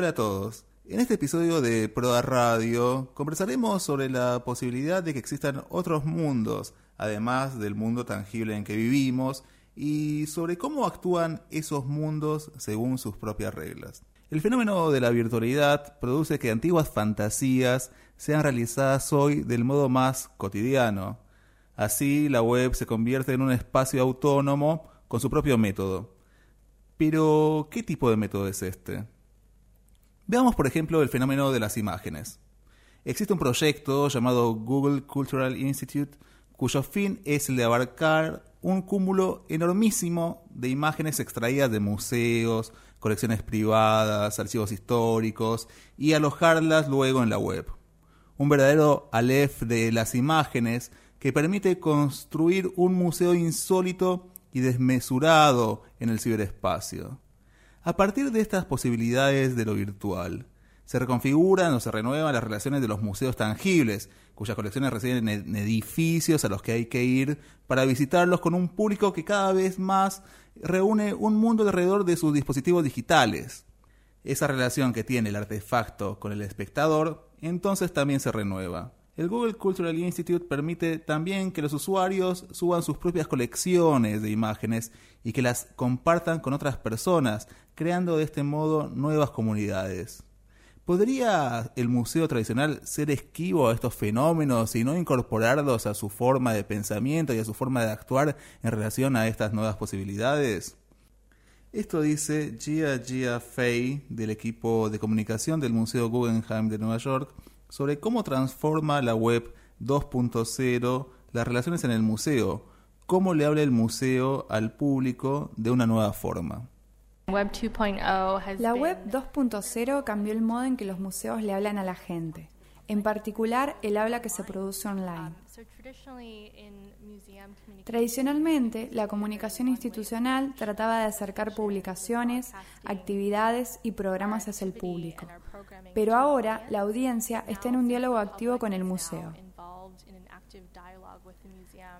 Hola a todos. En este episodio de Proda Radio conversaremos sobre la posibilidad de que existan otros mundos, además del mundo tangible en que vivimos, y sobre cómo actúan esos mundos según sus propias reglas. El fenómeno de la virtualidad produce que antiguas fantasías sean realizadas hoy del modo más cotidiano. Así la web se convierte en un espacio autónomo con su propio método. Pero, ¿qué tipo de método es este? Veamos, por ejemplo, el fenómeno de las imágenes. Existe un proyecto llamado Google Cultural Institute cuyo fin es el de abarcar un cúmulo enormísimo de imágenes extraídas de museos, colecciones privadas, archivos históricos y alojarlas luego en la web. Un verdadero Aleph de las imágenes que permite construir un museo insólito y desmesurado en el ciberespacio. A partir de estas posibilidades de lo virtual, se reconfiguran o se renuevan las relaciones de los museos tangibles, cuyas colecciones residen en edificios a los que hay que ir para visitarlos con un público que cada vez más reúne un mundo alrededor de sus dispositivos digitales. Esa relación que tiene el artefacto con el espectador entonces también se renueva. El Google Cultural Institute permite también que los usuarios suban sus propias colecciones de imágenes y que las compartan con otras personas, creando de este modo nuevas comunidades. ¿Podría el museo tradicional ser esquivo a estos fenómenos y no incorporarlos a su forma de pensamiento y a su forma de actuar en relación a estas nuevas posibilidades? Esto dice Gia Gia Fei del equipo de comunicación del Museo Guggenheim de Nueva York sobre cómo transforma la web 2.0 las relaciones en el museo, cómo le habla el museo al público de una nueva forma. La web 2.0 cambió el modo en que los museos le hablan a la gente, en particular el habla que se produce online. Tradicionalmente, la comunicación institucional trataba de acercar publicaciones, actividades y programas hacia el público, pero ahora la audiencia está en un diálogo activo con el museo.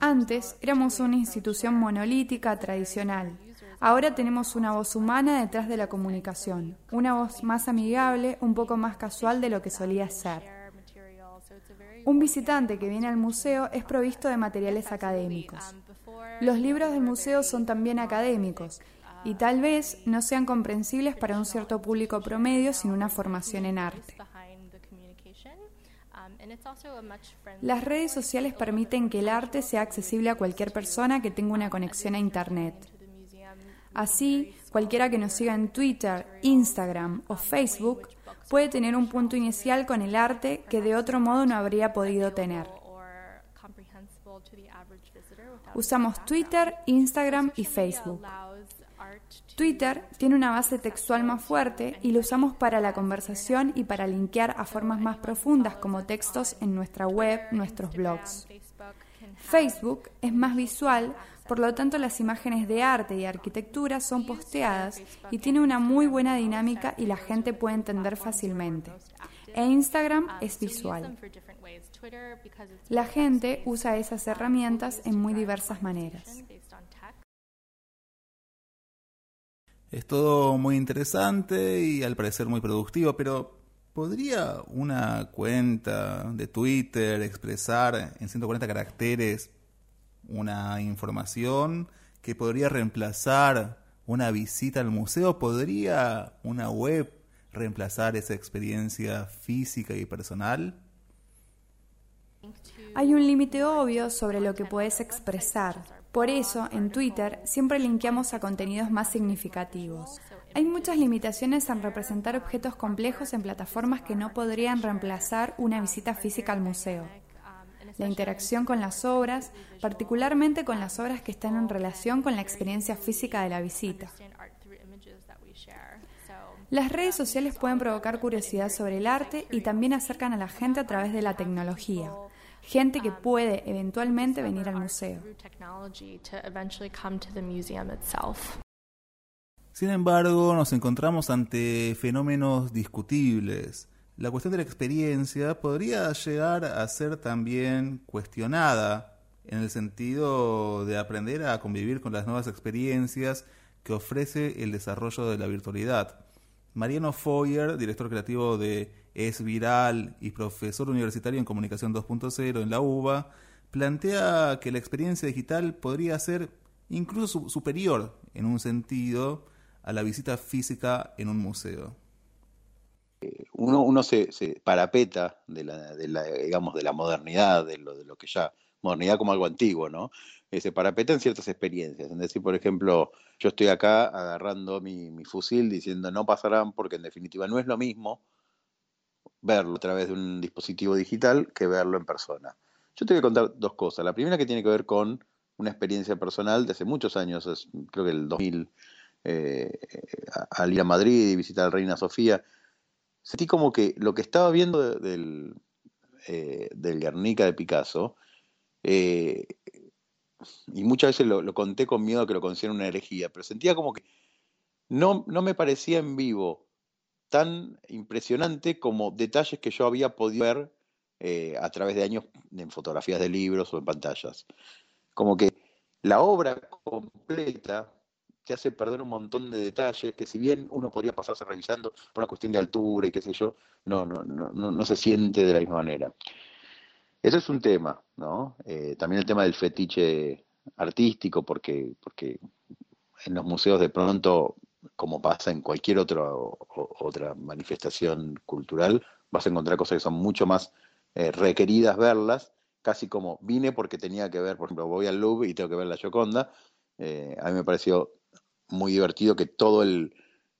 Antes éramos una institución monolítica tradicional. Ahora tenemos una voz humana detrás de la comunicación, una voz más amigable, un poco más casual de lo que solía ser. Un visitante que viene al museo es provisto de materiales académicos. Los libros del museo son también académicos y tal vez no sean comprensibles para un cierto público promedio sin una formación en arte. Las redes sociales permiten que el arte sea accesible a cualquier persona que tenga una conexión a Internet. Así, cualquiera que nos siga en Twitter, Instagram o Facebook puede tener un punto inicial con el arte que de otro modo no habría podido tener. Usamos Twitter, Instagram y Facebook. Twitter tiene una base textual más fuerte y lo usamos para la conversación y para linkear a formas más profundas como textos en nuestra web, nuestros blogs. Facebook es más visual, por lo tanto las imágenes de arte y arquitectura son posteadas y tiene una muy buena dinámica y la gente puede entender fácilmente. E Instagram es visual. La gente usa esas herramientas en muy diversas maneras. Es todo muy interesante y al parecer muy productivo, pero ¿podría una cuenta de Twitter expresar en 140 caracteres una información que podría reemplazar una visita al museo? ¿Podría una web reemplazar esa experiencia física y personal? Hay un límite obvio sobre lo que puedes expresar. Por eso, en Twitter siempre linkeamos a contenidos más significativos. Hay muchas limitaciones en representar objetos complejos en plataformas que no podrían reemplazar una visita física al museo. La interacción con las obras, particularmente con las obras que están en relación con la experiencia física de la visita. Las redes sociales pueden provocar curiosidad sobre el arte y también acercan a la gente a través de la tecnología gente que puede eventualmente venir al museo. Sin embargo, nos encontramos ante fenómenos discutibles. La cuestión de la experiencia podría llegar a ser también cuestionada en el sentido de aprender a convivir con las nuevas experiencias que ofrece el desarrollo de la virtualidad. Mariano Foyer, director creativo de Es Viral y profesor universitario en Comunicación 2.0 en la UBA, plantea que la experiencia digital podría ser incluso superior en un sentido a la visita física en un museo. Uno, uno se, parapeta de la, digamos, de la modernidad, de lo, de lo que ya, modernidad como algo antiguo, ¿no? Eh, se parapeta en ciertas experiencias. Es decir, por ejemplo, yo estoy acá agarrando mi, mi fusil diciendo no pasarán porque en definitiva no es lo mismo verlo a través de un dispositivo digital que verlo en persona. Yo te voy a contar dos cosas. La primera que tiene que ver con una experiencia personal de hace muchos años, creo que el 2000, eh, al ir a Madrid y visitar a Reina Sofía, sentí como que lo que estaba viendo del, eh, del Guernica de Picasso, eh, y muchas veces lo, conté con miedo a que lo consideren una herejía, pero sentía como que no, no me parecía en vivo tan impresionante como detalles que yo había podido ver a través de años en fotografías de libros o en pantallas. Como que la obra completa te hace perder un montón de detalles que si bien uno podría pasarse revisando por una cuestión de altura y qué sé yo, no, no, no, no, se siente de la misma manera. Ese es un tema, ¿no? Eh, también el tema del fetiche artístico, porque, porque en los museos de pronto, como pasa en cualquier otra, otra manifestación cultural, vas a encontrar cosas que son mucho más eh, requeridas verlas, casi como vine porque tenía que ver, por ejemplo, voy al Louvre y tengo que ver la Gioconda. Eh, a mí me pareció muy divertido que todo el,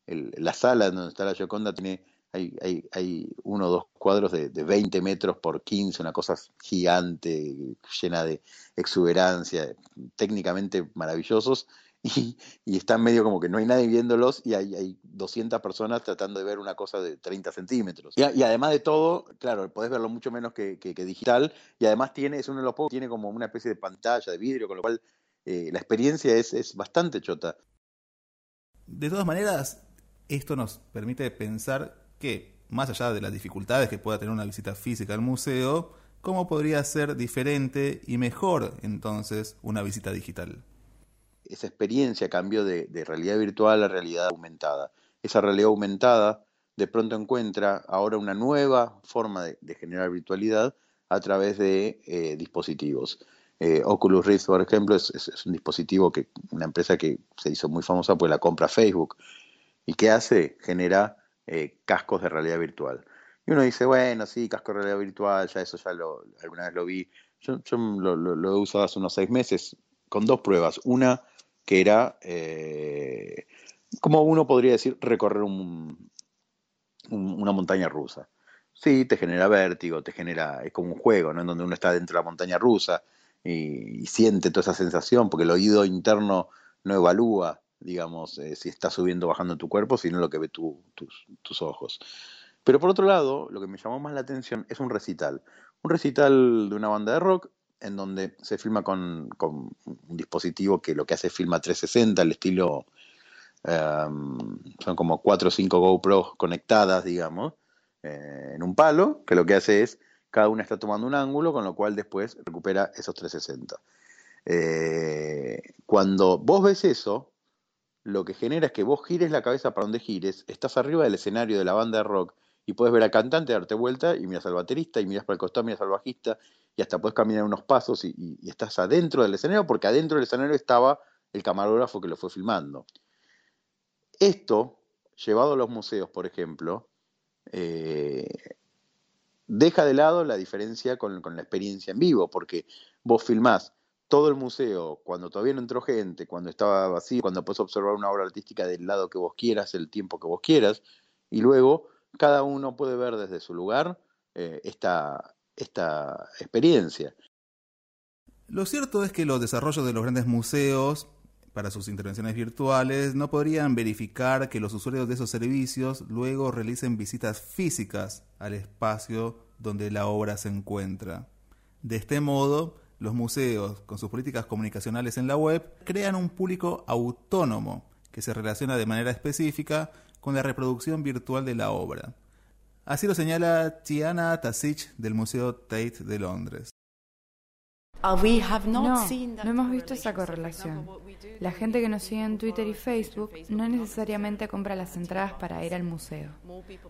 la sala donde está la Gioconda tiene hay, hay, hay uno o dos cuadros de, de, 20 metros por 15, una cosa gigante, llena de exuberancia, técnicamente maravillosos, y, y están medio como que no hay nadie viéndolos y hay, hay 200 personas tratando de ver una cosa de 30 centímetros. Y, además de todo, claro, podés verlo mucho menos que, que, digital, y además tiene, es uno de los pocos, tiene como una especie de pantalla de vidrio, con lo cual eh, la experiencia es, es bastante chota. De todas maneras, esto nos permite pensar que, más allá de las dificultades que pueda tener una visita física al museo, ¿cómo podría ser diferente y mejor entonces una visita digital? Esa experiencia cambió de, realidad virtual a realidad aumentada. Esa realidad aumentada de pronto encuentra ahora una nueva forma de, generar virtualidad a través de eh, dispositivos. Eh, Oculus Rift, por ejemplo, es, un dispositivo que una empresa que se hizo muy famosa pues la compra Facebook. ¿Y qué hace? Genera eh, cascos de realidad virtual. Y uno dice, bueno, sí, casco de realidad virtual, ya eso ya lo, alguna vez lo vi. Yo, lo, he usado hace unos seis meses con dos pruebas. Una que era, eh, como uno podría decir, recorrer un, una montaña rusa. Sí, te genera vértigo, te genera, es como un juego, ¿no? En donde uno está dentro de la montaña rusa y, siente toda esa sensación, porque el oído interno no evalúa digamos, eh, si está subiendo o bajando tu cuerpo, sino lo que ve tus, tus ojos. Pero por otro lado, lo que me llamó más la atención es un recital. Un recital de una banda de rock en donde se filma con, con un dispositivo que lo que hace es filma 360, el estilo, em, son como 4 o 5 GoPros conectadas, digamos, eh, en un palo, que lo que hace es, cada una está tomando un ángulo, con lo cual después recupera esos 360. Eh, cuando vos ves eso, lo que genera es que vos gires la cabeza para donde gires, estás arriba del escenario de la banda de rock y puedes ver al cantante darte vuelta y miras al baterista y miras para el costado, miras al bajista y hasta puedes caminar unos pasos y, estás adentro del escenario porque adentro del escenario estaba el camarógrafo que lo fue filmando. Esto, llevado a los museos, por ejemplo, eh, deja de lado la diferencia con, la experiencia en vivo, porque vos filmás todo el museo, cuando todavía no entró gente, cuando estaba vacío, cuando puedes observar una obra artística del lado que vos quieras, el tiempo que vos quieras, y luego cada uno puede ver desde su lugar eh, esta, esta experiencia. Lo cierto es que los desarrollos de los grandes museos para sus intervenciones virtuales no podrían verificar que los usuarios de esos servicios luego realicen visitas físicas al espacio donde la obra se encuentra. De este modo, los museos, con sus políticas comunicacionales en la web, crean un público autónomo que se relaciona de manera específica con la reproducción virtual de la obra. Así lo señala Tiana Tasich del Museo Tate de Londres. Uh, no, no hemos visto esa correlación. La gente que nos sigue en Twitter y Facebook no necesariamente compra las entradas para ir al museo.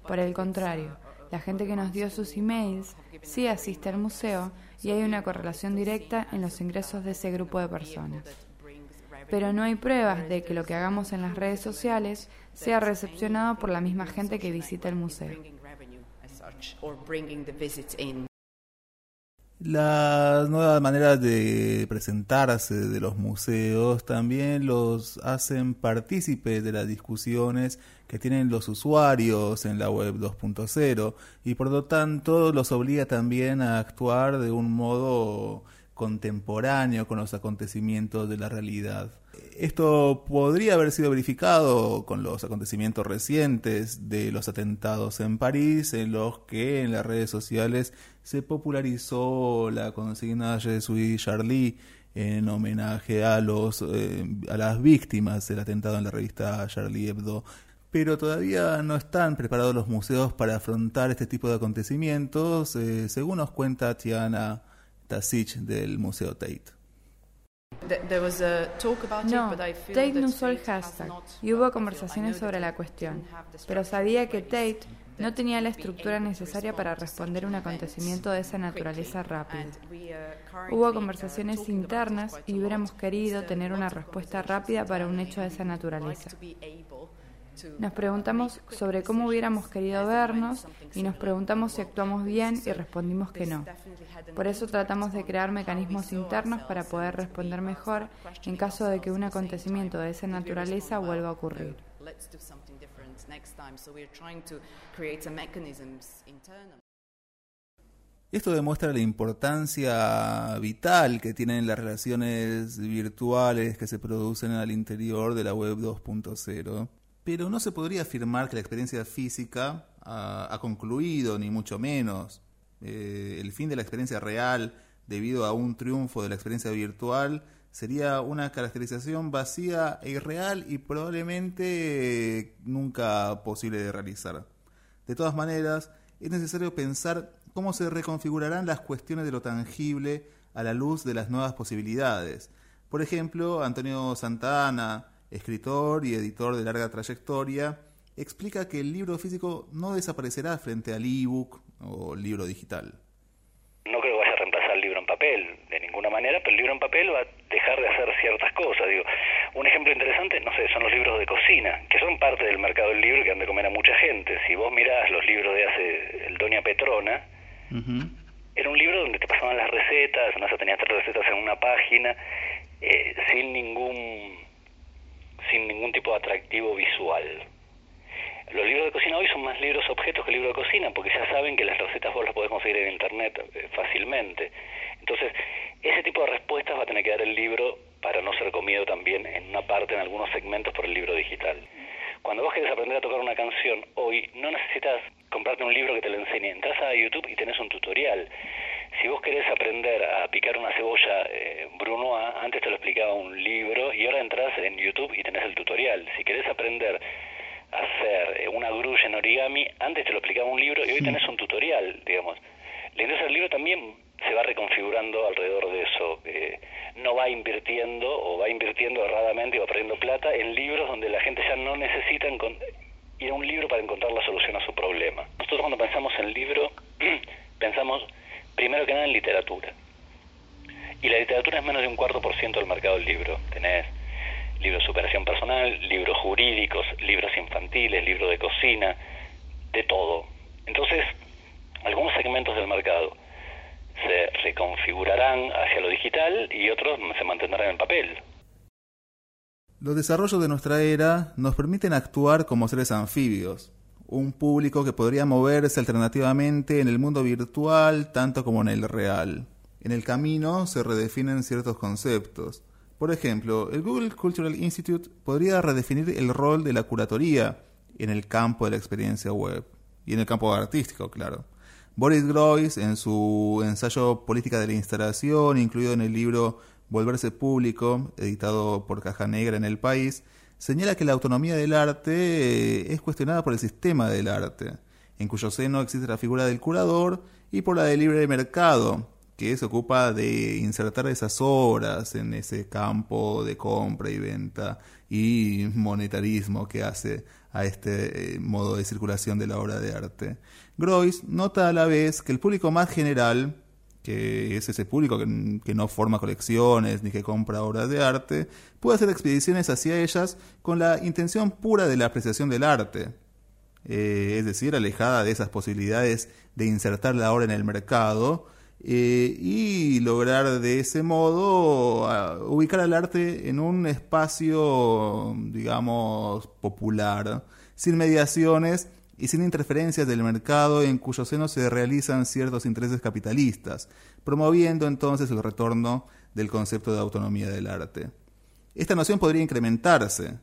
Por el contrario, la gente que nos dio sus emails sí asiste al museo y hay una correlación directa en los ingresos de ese grupo de personas. Pero no hay pruebas de que lo que hagamos en las redes sociales sea recepcionado por la misma gente que visita el museo. Las nuevas maneras de presentarse de los museos también los hacen partícipes de las discusiones que tienen los usuarios en la web 2.0 y por lo tanto los obliga también a actuar de un modo contemporáneo con los acontecimientos de la realidad. Esto podría haber sido verificado con los acontecimientos recientes de los atentados en París, en los que en las redes sociales se popularizó la consigna Je suis Charlie en homenaje a los eh, a las víctimas del atentado en la revista Charlie Hebdo. Pero todavía no están preparados los museos para afrontar este tipo de acontecimientos, eh, según nos cuenta Tiana Tasich del Museo Tate. No, Tate no usó el hashtag y hubo conversaciones sobre la cuestión, pero sabía que Tate no tenía la estructura necesaria para responder un acontecimiento de esa naturaleza rápida. Hubo conversaciones internas y hubiéramos querido tener una respuesta rápida para un hecho de esa naturaleza. Nos preguntamos sobre cómo hubiéramos querido vernos y nos preguntamos si actuamos bien y respondimos que no. Por eso tratamos de crear mecanismos internos para poder responder mejor en caso de que un acontecimiento de esa naturaleza vuelva a ocurrir. Esto demuestra la importancia vital que tienen las relaciones virtuales que se producen al interior de la web 2.0 pero no se podría afirmar que la experiencia física ha, concluido, ni mucho menos. Eh, el fin de la experiencia real, debido a un triunfo de la experiencia virtual, sería una caracterización vacía e irreal y probablemente nunca posible de realizar. De todas maneras, es necesario pensar cómo se reconfigurarán las cuestiones de lo tangible a la luz de las nuevas posibilidades. Por ejemplo, Antonio Santana, escritor y editor de larga trayectoria, explica que el libro físico no desaparecerá frente al ebook o libro digital. No creo que vaya a reemplazar el libro en papel de ninguna manera, pero el libro en papel va a dejar de hacer ciertas cosas. Digo, un ejemplo interesante, no sé, son los libros de cocina, que son parte del mercado del libro que han de comer a mucha gente. Si vos mirás los libros de hace el Doña Petrona, era un libro donde te pasaban las recetas, no sé, tenías tres recetas en una página, eh, sin ningún sin ningún tipo de atractivo visual. Los libros de cocina hoy son más libros objetos que libros de cocina, porque ya saben que las recetas vos las podés conseguir en internet eh, fácilmente. Entonces, ese tipo de respuestas va a tener que dar el libro para no ser comido también en una parte, en algunos segmentos, por el libro digital. Cuando vos querés aprender a tocar una canción, hoy no necesitas comprarte un libro que te lo enseñe. Entras a YouTube y tenés un tutorial. Si vos querés aprender a picar una cebolla eh, Brunoa, antes te lo explicaba un libro y ahora entras en El tutorial. Si querés aprender a hacer eh, una grulla en origami, antes te lo explicaba un libro y hoy tenés un tutorial, digamos. La industria del libro también se va reconfigurando alrededor de eso. Eh, no va invirtiendo o va invirtiendo erradamente y va perdiendo plata en libros donde la gente ya no necesita ir a un libro para encontrar la solución a su problema. Nosotros cuando pensamos en libro, pensamos primero que nada en literatura. Y la literatura es menos de un cuarto por ciento del mercado del libro. Tenés libros de superación personal, libros jurídicos, libros infantiles, libros de cocina, de todo. Entonces, algunos segmentos del mercado se reconfigurarán hacia lo digital y otros se mantendrán en papel. Los desarrollos de nuestra era nos permiten actuar como seres anfibios, un público que podría moverse alternativamente en el mundo virtual tanto como en el real. En el camino se redefinen ciertos conceptos. Por ejemplo, el Google Cultural Institute podría redefinir el rol de la curatoría en el campo de la experiencia web y en el campo artístico, claro. Boris Groys, en su ensayo Política de la Instalación, incluido en el libro Volverse Público, editado por Caja Negra en el país, señala que la autonomía del arte eh, es cuestionada por el sistema del arte, en cuyo seno existe la figura del curador y por la del libre mercado, que se ocupa de insertar esas obras en ese campo de compra y venta y monetarismo que hace a este eh, modo de circulación de la obra de arte. Groys nota a la vez que el público más general, que es ese público que, no forma colecciones ni que compra obras de arte, puede hacer expediciones hacia ellas con la intención pura de la apreciación del arte, eh, es decir, alejada de esas posibilidades de insertar la obra en el mercado, eh, y lograr de ese modo ubicar al arte en un espacio, digamos, popular, sin mediaciones y sin interferencias del mercado en cuyo seno se realizan ciertos intereses capitalistas, promoviendo entonces el retorno del concepto de autonomía del arte. Esta noción podría incrementarse,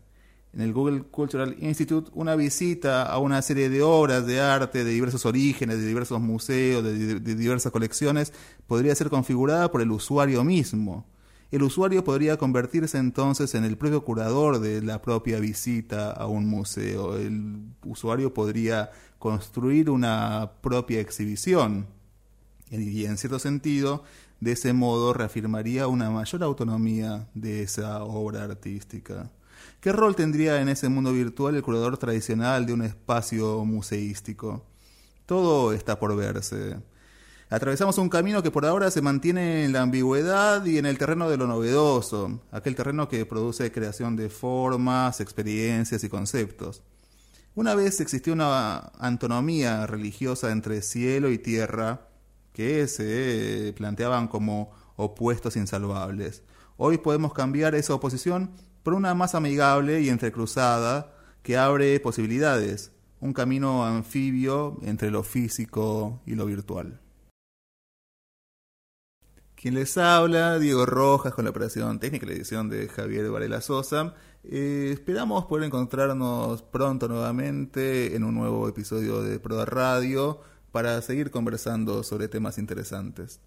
en el Google Cultural Institute una visita a una serie de obras de arte de diversos orígenes, de diversos museos, de, diversas colecciones, podría ser configurada por el usuario mismo. El usuario podría convertirse entonces en el propio curador de la propia visita a un museo. El usuario podría construir una propia exhibición. Y en cierto sentido, de ese modo reafirmaría una mayor autonomía de esa obra artística. ¿Qué rol tendría en ese mundo virtual el curador tradicional de un espacio museístico? Todo está por verse. Atravesamos un camino que por ahora se mantiene en la ambigüedad y en el terreno de lo novedoso, aquel terreno que produce creación de formas, experiencias y conceptos. Una vez existió una antonomía religiosa entre cielo y tierra que se planteaban como opuestos insalvables. Hoy podemos cambiar esa oposición por una más amigable y entrecruzada que abre posibilidades, un camino anfibio entre lo físico y lo virtual. Quien les habla, Diego Rojas, con la operación técnica la edición de Javier Varela Sosa. Eh, esperamos poder encontrarnos pronto nuevamente en un nuevo episodio de Proda Radio para seguir conversando sobre temas interesantes.